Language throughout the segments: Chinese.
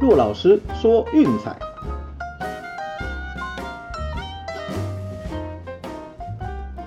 骆老师说运彩。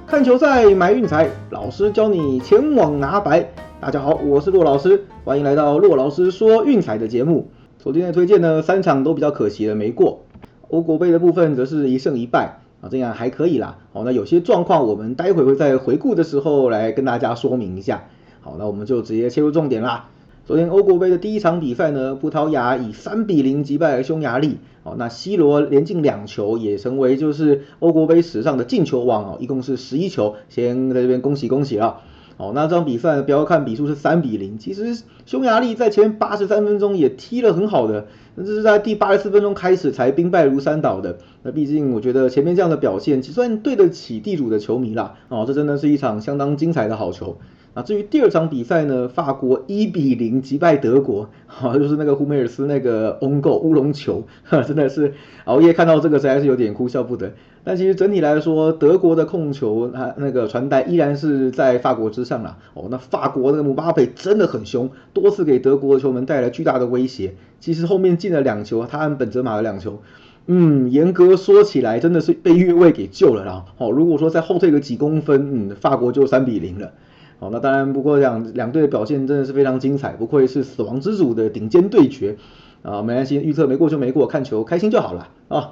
看球赛买运彩，老师教你前往拿白。大家好，我是骆老师，欢迎来到骆老师说运彩的节目。昨天的推荐呢，三场都比较可惜的没过。欧国杯的部分则是一胜一败啊，这样还可以啦。好，那有些状况我们待会会在回顾的时候来跟大家说明一下。好，那我们就直接切入重点啦。昨天欧国杯的第一场比赛呢，葡萄牙以三比零击败了匈牙利。哦，那 C 罗连进两球，也成为就是欧国杯史上的进球王哦，一共是十一球。先在这边恭喜恭喜了。哦，那这场比赛不要看比数是三比零，其实匈牙利在前八十三分钟也踢了很好的，那这是在第八十四分钟开始才兵败如山倒的。那毕竟我觉得前面这样的表现，其实算对得起地主的球迷啦。哦，这真的是一场相当精彩的好球。啊，至于第二场比赛呢，法国一比零击败德国，好，就是那个胡梅尔斯那个 o n g o 乌龙球，哈真的是熬夜看到这个实在是有点哭笑不得。但其实整体来说，德国的控球，啊那个传带依然是在法国之上啦。哦，那法国那个姆巴佩真的很凶，多次给德国的球门带来巨大的威胁。其实后面进了两球，他按本泽马的两球，嗯，严格说起来，真的是被越位给救了啦。哦，如果说再后退个几公分，嗯，法国就三比零了。好，那当然，不过两两队的表现真的是非常精彩，不愧是死亡之组的顶尖对决啊！没关系，预测没过就没过，看球开心就好了啊！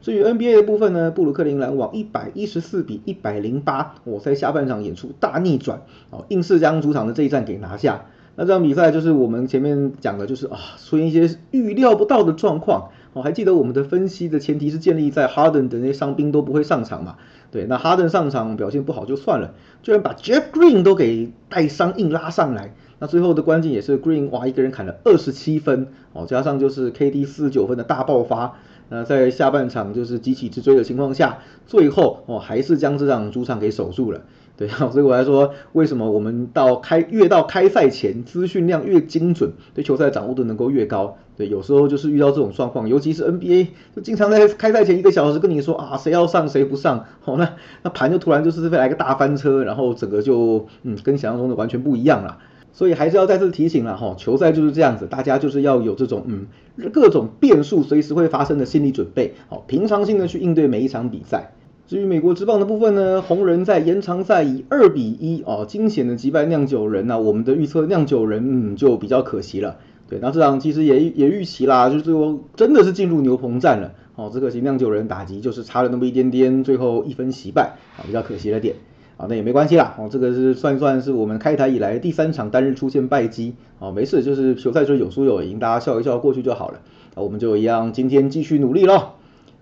至于 NBA 的部分呢，布鲁克林篮网一百一十四比一百零八，我在下半场演出大逆转，哦，硬是将主场的这一战给拿下。那这场比赛就是我们前面讲的，就是啊，出现一些预料不到的状况。我还记得我们的分析的前提是建立在哈登等那些伤兵都不会上场嘛？对，那哈登上场表现不好就算了，居然把 Jeff Green 都给带伤硬拉上来。那最后的关键也是 Green 哇一个人砍了二十七分哦，加上就是 KD 四十九分的大爆发。那在下半场就是急起直追的情况下，最后哦还是将这场主场给守住了。对啊，所以我来说，为什么我们到开越到开赛前资讯量越精准，对球赛掌握度能够越高？对，有时候就是遇到这种状况，尤其是 NBA，就经常在开赛前一个小时跟你说啊，谁要上谁不上，好，那那盘就突然就是来个大翻车，然后整个就嗯跟想象中的完全不一样了。所以还是要再次提醒了哈，球赛就是这样子，大家就是要有这种嗯各种变数随时会发生的心理准备，好，平常心的去应对每一场比赛。至于美国职棒的部分呢，红人在延长赛以二比一哦惊险的击败酿酒人那我们的预测酿酒人嗯就比较可惜了。对，那这场其实也也预期啦，就是说真的是进入牛棚战了哦，只可惜酿酒人打击就是差了那么一点点，最后一分惜败啊，比较可惜了点啊，那也没关系啦哦，这个是算一算是我们开台以来第三场单日出现败绩哦，没事，就是球赛中有输有赢，大家笑一笑过去就好了啊，我们就一样今天继续努力喽。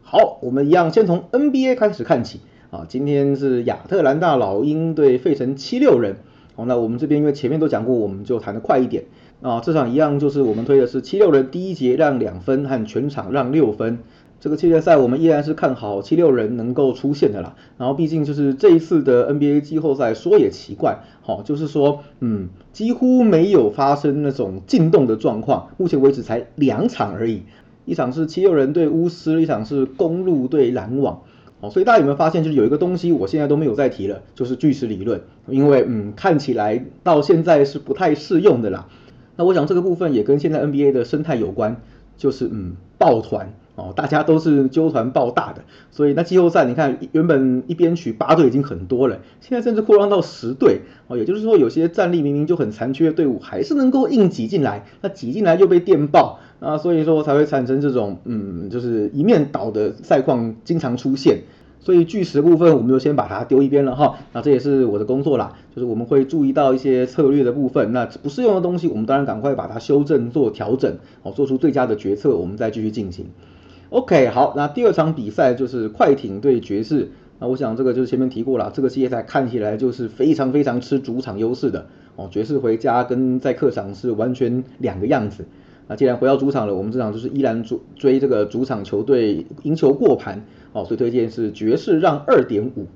好，我们一样先从 NBA 开始看起啊。今天是亚特兰大老鹰对费城七六人。好，那我们这边因为前面都讲过，我们就谈的快一点啊。这场一样就是我们推的是七六人第一节让两分和全场让六分。这个系列赛我们依然是看好七六人能够出现的啦。然后毕竟就是这一次的 NBA 季后赛说也奇怪，好，就是说嗯几乎没有发生那种进洞的状况，目前为止才两场而已。一场是七六人对巫师，一场是公路对篮网，哦，所以大家有没有发现，就是有一个东西我现在都没有再提了，就是巨石理论，因为嗯看起来到现在是不太适用的啦。那我想这个部分也跟现在 NBA 的生态有关，就是嗯抱团。哦，大家都是揪团爆大的，所以那季后赛你看，原本一边取八队已经很多了，现在甚至扩张到十队。哦，也就是说，有些战力明明就很残缺的队伍，还是能够硬挤进来。那挤进来又被电爆啊，所以说才会产生这种嗯，就是一面倒的赛况经常出现。所以巨石部分我们就先把它丢一边了哈。那这也是我的工作啦，就是我们会注意到一些策略的部分，那不适用的东西，我们当然赶快把它修正做调整，哦，做出最佳的决策，我们再继续进行。OK，好，那第二场比赛就是快艇对爵士。那我想这个就是前面提过了，这个系列赛看起来就是非常非常吃主场优势的哦。爵士回家跟在客场是完全两个样子。那既然回到主场了，我们这场就是依然追追这个主场球队赢球过盘哦，所以推荐是爵士让二点五。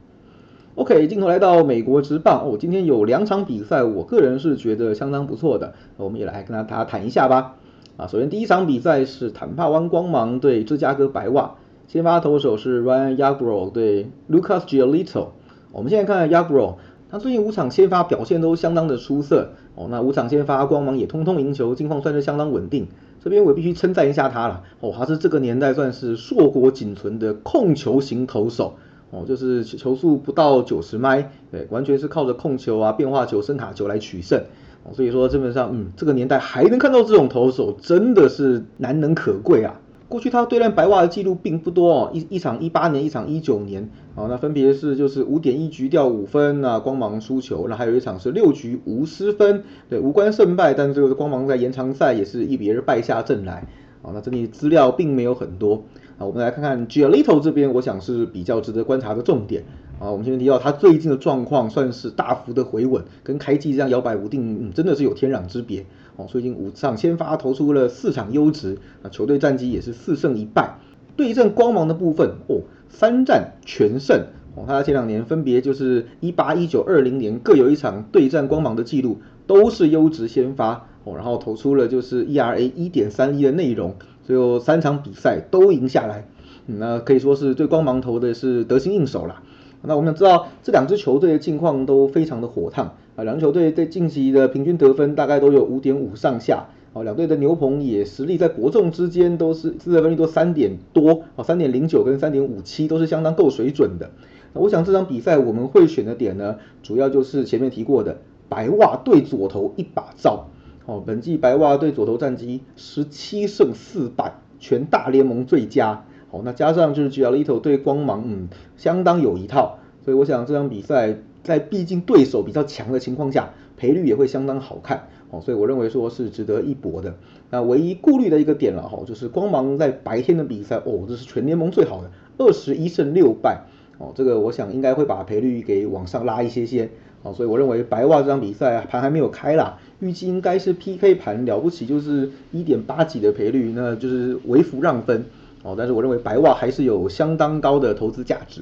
OK，镜头来到美国职棒哦，今天有两场比赛，我个人是觉得相当不错的，我们也来跟大家谈一下吧。啊，首先第一场比赛是坦帕湾光芒对芝加哥白袜，先发投手是 Ryan Yagro 对 Lucas Giolito。我们现在看 Yagro，他最近五场先发表现都相当的出色哦。那五场先发光芒也通通赢球，近况算是相当稳定。这边我必须称赞一下他了，哦，他是这个年代算是硕果仅存的控球型投手，哦，就是球速不到九十迈，对，完全是靠着控球啊、变化球、声卡球来取胜，所以说基本上，嗯，这个年代还能看到这种投手，真的是难能可贵啊。过去他对战白袜的记录并不多哦，一一场一八年，一场一九年，哦，那分别是就是五点一局掉五分啊，光芒输球，那还有一场是六局无失分，对，无关胜败，但这个光芒在延长赛也是一比二败下阵来，哦，那这里资料并没有很多，啊，我们来看看 g i l i t o 这边，我想是比较值得观察的重点。啊，我们前面提到他最近的状况算是大幅的回稳，跟开季这样摇摆不定，真的是有天壤之别。哦，最近五场先发投出了四场优质，啊，球队战绩也是四胜一败。对阵光芒的部分，哦，三战全胜。哦，他前两年分别就是一八、一九、二零年各有一场对战光芒的记录，都是优质先发。哦，然后投出了就是 ERA 一点三一的内容，最后三场比赛都赢下来。那可以说是对光芒投的是得心应手了。那我们知道这两支球队的近况都非常的火烫啊，两支球队在近期的平均得分大概都有五点五上下哦，两队的牛棚也实力在国众之间都是自得分率都三点多哦，三点零九跟三点五七都是相当够水准的。那我想这场比赛我们会选的点呢，主要就是前面提过的白袜对左投一把照哦，本季白袜对左投战绩十七胜四败，全大联盟最佳。好，那加上就是 Giolito 对光芒，嗯，相当有一套，所以我想这场比赛在毕竟对手比较强的情况下，赔率也会相当好看，哦，所以我认为说是值得一搏的。那唯一顾虑的一个点了哈，就是光芒在白天的比赛，哦，这是全联盟最好的，二十一胜六败，哦，这个我想应该会把赔率给往上拉一些些，哦，所以我认为白袜这场比赛盘还没有开啦，预计应该是 PK 盘了不起就是一点八几的赔率，那就是微幅让分。哦，但是我认为白袜还是有相当高的投资价值。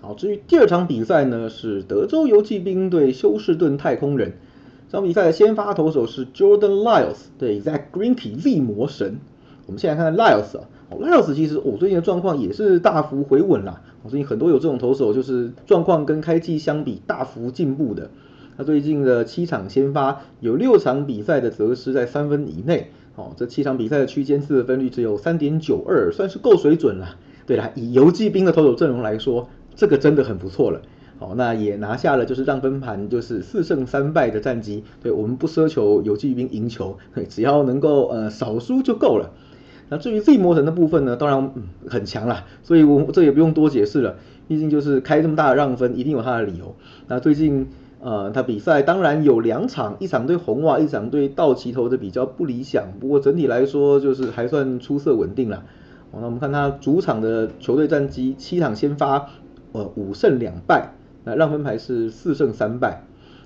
好，至于第二场比赛呢，是德州游骑兵对休斯顿太空人。这场比赛的先发投手是 Jordan Lyles 对 Zach Greinke Z 魔神。我们现在看看 Lyles 啊，Lyles 其实哦最近的状况也是大幅回稳啦。我最近很多有这种投手，就是状况跟开季相比大幅进步的。他最近的七场先发有六场比赛的则是在三分以内。哦，这七场比赛的区间自得分率只有三点九二，算是够水准了。对了，以游击兵的投手阵容来说，这个真的很不错了。好，那也拿下了就是让分盘就是四胜三败的战绩。对我们不奢求游击兵赢球，只要能够呃少输就够了。那至于 Z 魔神的部分呢，当然嗯很强啦，所以我这也不用多解释了。毕竟就是开这么大的让分，一定有他的理由。那最近。呃，他比赛当然有两场，一场对红袜，一场对道奇投的比较不理想，不过整体来说就是还算出色稳定了。哦，那我们看他主场的球队战绩，七场先发，呃，五胜两败，那让分牌是四胜三败。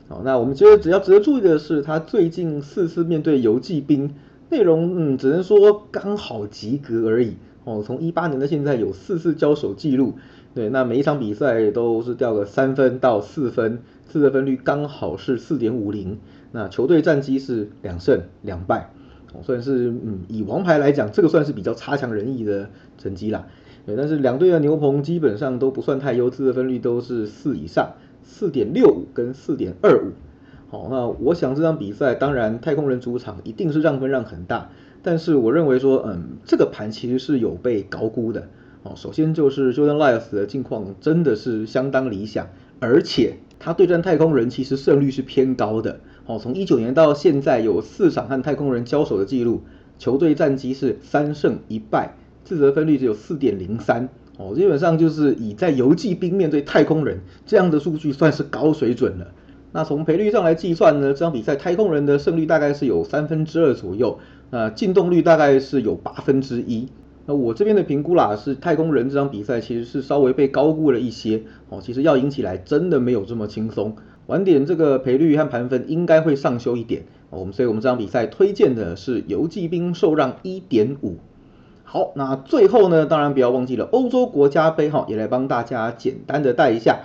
好，那我们觉得只要值得注意的是，他最近四次面对游击兵，内容嗯，只能说刚好及格而已。哦，从一八年到现在有四次交手记录，对，那每一场比赛都是掉个三分到四分。自得分率刚好是四点五零，那球队战绩是两胜两败，算是嗯以王牌来讲，这个算是比较差强人意的成绩啦。对，但是两队的牛棚基本上都不算太优，自得分率都是四以上，四点六五跟四点二五。好，那我想这场比赛当然太空人主场一定是让分让很大，但是我认为说嗯这个盘其实是有被高估的。哦，首先就是 Jordan Lyles 的境况真的是相当理想，而且。他对战太空人其实胜率是偏高的，哦，从一九年到现在有四场和太空人交手的记录，球队战绩是三胜一败，自责分率只有四点零三，哦，基本上就是以在游击兵面对太空人这样的数据算是高水准了。那从赔率上来计算呢，这场比赛太空人的胜率大概是有三分之二左右，那进洞率大概是有八分之一。那我这边的评估啦，是太空人这场比赛其实是稍微被高估了一些哦，其实要赢起来真的没有这么轻松。晚点这个赔率和盘分应该会上修一点哦，我们所以我们这场比赛推荐的是游击兵受让一点五。好，那最后呢，当然不要忘记了欧洲国家杯哈，也来帮大家简单的带一下。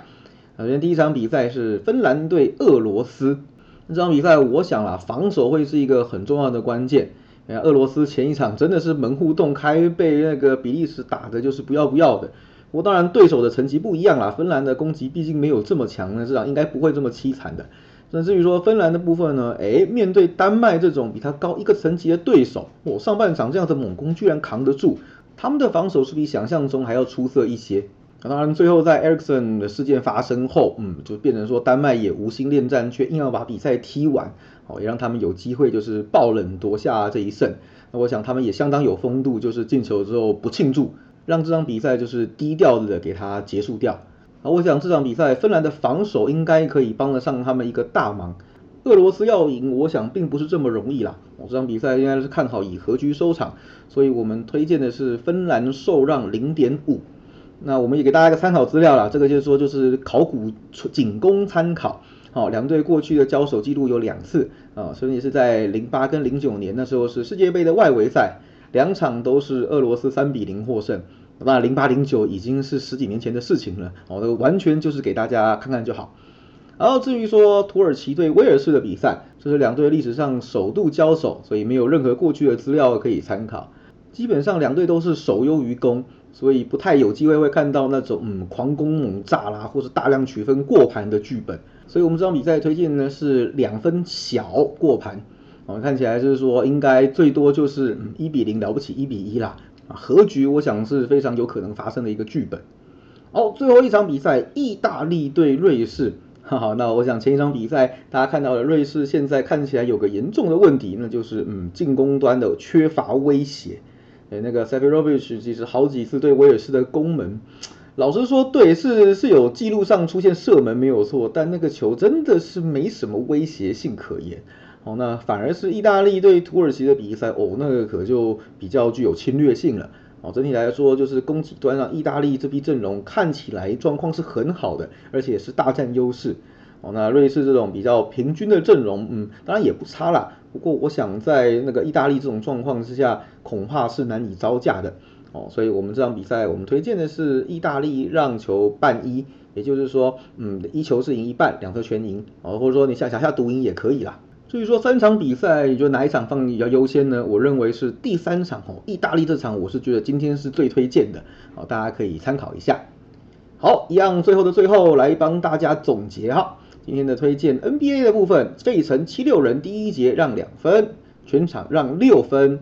首先第一场比赛是芬兰对俄罗斯，这场比赛我想啦，防守会是一个很重要的关键。哎俄罗斯前一场真的是门户洞开，被那个比利时打的就是不要不要的。我当然对手的成绩不一样啦，芬兰的攻击毕竟没有这么强，那这场应该不会这么凄惨的。甚至于说芬兰的部分呢，哎，面对丹麦这种比他高一个层级的对手，哦，上半场这样的猛攻居然扛得住，他们的防守是比想象中还要出色一些。当然，最后在 Ericsson 的事件发生后，嗯，就变成说丹麦也无心恋战，却硬要把比赛踢完，哦，也让他们有机会就是爆冷夺下这一胜。那我想他们也相当有风度，就是进球之后不庆祝，让这场比赛就是低调的给它结束掉。啊，我想这场比赛芬兰的防守应该可以帮得上他们一个大忙。俄罗斯要赢，我想并不是这么容易啦。我这场比赛应该是看好以和局收场，所以我们推荐的是芬兰受让零点五。那我们也给大家一个参考资料啦，这个就是说就是考古仅供参考。好，两队过去的交手记录有两次啊，所以是在零八跟零九年那时候是世界杯的外围赛，两场都是俄罗斯三比零获胜。那零八零九已经是十几年前的事情了，哦，完全就是给大家看看就好。然后至于说土耳其对威尔士的比赛，这是两队历史上首度交手，所以没有任何过去的资料可以参考。基本上两队都是守优于攻。所以不太有机会会看到那种嗯狂攻猛炸啦，或是大量取分过盘的剧本。所以我们这场比赛推荐呢是两分小过盘，哦看起来就是说应该最多就是一比零了不起一比一啦，啊和局我想是非常有可能发生的一个剧本。好，最后一场比赛意大利对瑞士，哈哈，那我想前一场比赛大家看到了瑞士现在看起来有个严重的问题，那就是嗯进攻端的缺乏威胁。哎，那个 s a v i r o v i c 其实好几次对威尔士的攻门，老实说，对是是有记录上出现射门没有错，但那个球真的是没什么威胁性可言。哦，那反而是意大利对土耳其的比赛，哦，那个可就比较具有侵略性了。哦，整体来说，就是攻击端上意大利这批阵容看起来状况是很好的，而且是大占优势。哦，那瑞士这种比较平均的阵容，嗯，当然也不差啦。不过我想在那个意大利这种状况之下，恐怕是难以招架的。哦，所以我们这场比赛我们推荐的是意大利让球半一，也就是说，嗯，一球是赢一半，两球全赢。哦，或者说你下下下独赢也可以啦。至于说三场比赛，你觉得哪一场放比较优先呢？我认为是第三场哦，意大利这场我是觉得今天是最推荐的。哦，大家可以参考一下。好，一样最后的最后来帮大家总结哈。今天的推荐 NBA 的部分，费城七六人第一节让两分，全场让六分。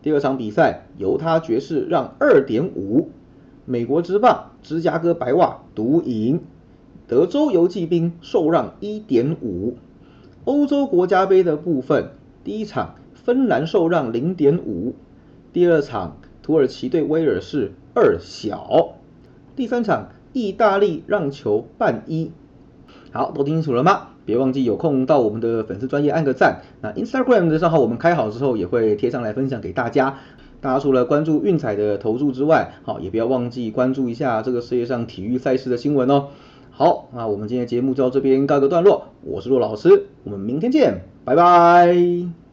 第二场比赛，犹他爵士让二点五。美国之棒，芝加哥白袜独赢。德州游骑兵受让一点五。欧洲国家杯的部分，第一场芬兰受让零点五。第二场土耳其对威尔士二小。第三场意大利让球半一。好，都听清楚了吗？别忘记有空到我们的粉丝专业按个赞。那 Instagram 的账号我们开好之后，也会贴上来分享给大家。大家除了关注运彩的投注之外，好，也不要忘记关注一下这个世界上体育赛事的新闻哦。好，那我们今天节目就到这边告一个段落。我是骆老师，我们明天见，拜拜。